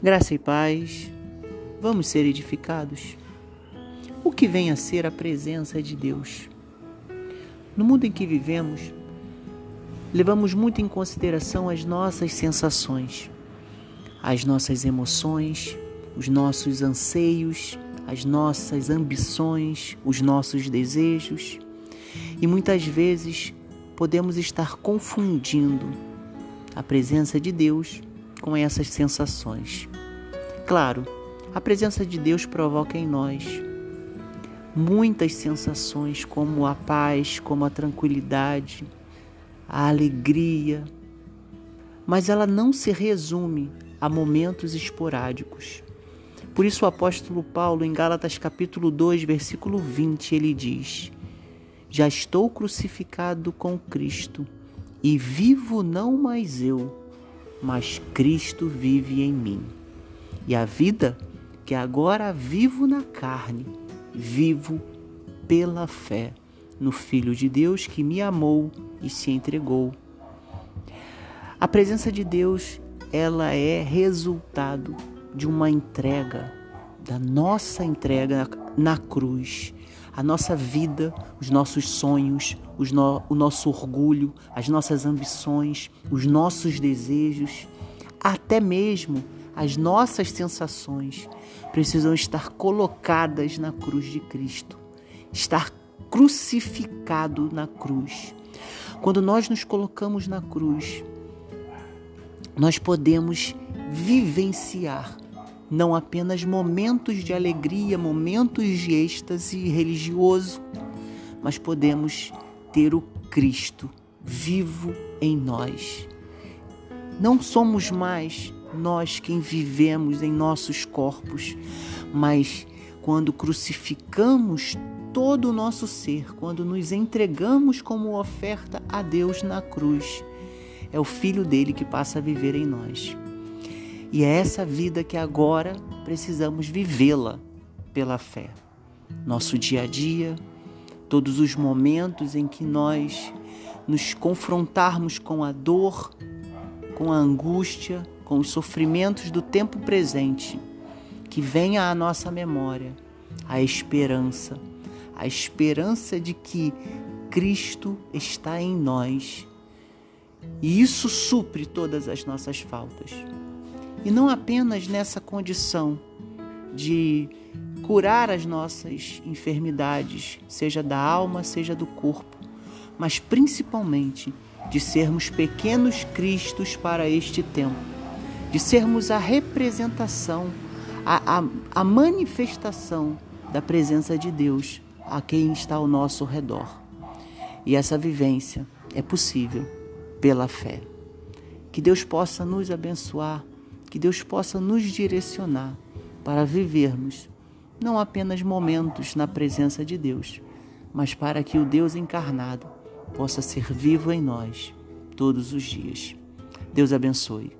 Graça e paz, vamos ser edificados. O que vem a ser a presença de Deus? No mundo em que vivemos, levamos muito em consideração as nossas sensações, as nossas emoções, os nossos anseios, as nossas ambições, os nossos desejos. E muitas vezes podemos estar confundindo a presença de Deus com essas sensações. Claro, a presença de Deus provoca em nós muitas sensações, como a paz, como a tranquilidade, a alegria, mas ela não se resume a momentos esporádicos. Por isso o apóstolo Paulo, em Gálatas capítulo 2, versículo 20, ele diz: Já estou crucificado com Cristo, e vivo não mais eu, mas Cristo vive em mim. E a vida que agora vivo na carne, vivo pela fé no Filho de Deus que me amou e se entregou. A presença de Deus, ela é resultado de uma entrega, da nossa entrega na cruz. A nossa vida, os nossos sonhos, os no, o nosso orgulho, as nossas ambições, os nossos desejos, até mesmo as nossas sensações precisam estar colocadas na cruz de Cristo, estar crucificado na cruz. Quando nós nos colocamos na cruz, nós podemos vivenciar não apenas momentos de alegria, momentos de êxtase religioso, mas podemos ter o Cristo vivo em nós. Não somos mais nós quem vivemos em nossos corpos, mas quando crucificamos todo o nosso ser, quando nos entregamos como oferta a Deus na cruz, é o Filho dele que passa a viver em nós. E é essa vida que agora precisamos vivê-la pela fé. Nosso dia a dia, todos os momentos em que nós nos confrontarmos com a dor, com a angústia, com os sofrimentos do tempo presente, que venha à nossa memória a esperança, a esperança de que Cristo está em nós. E isso supre todas as nossas faltas. E não apenas nessa condição de curar as nossas enfermidades, seja da alma, seja do corpo, mas principalmente de sermos pequenos cristos para este tempo, de sermos a representação, a, a, a manifestação da presença de Deus a quem está ao nosso redor. E essa vivência é possível pela fé. Que Deus possa nos abençoar, que Deus possa nos direcionar para vivermos não apenas momentos na presença de Deus, mas para que o Deus encarnado possa ser vivo em nós todos os dias. Deus abençoe.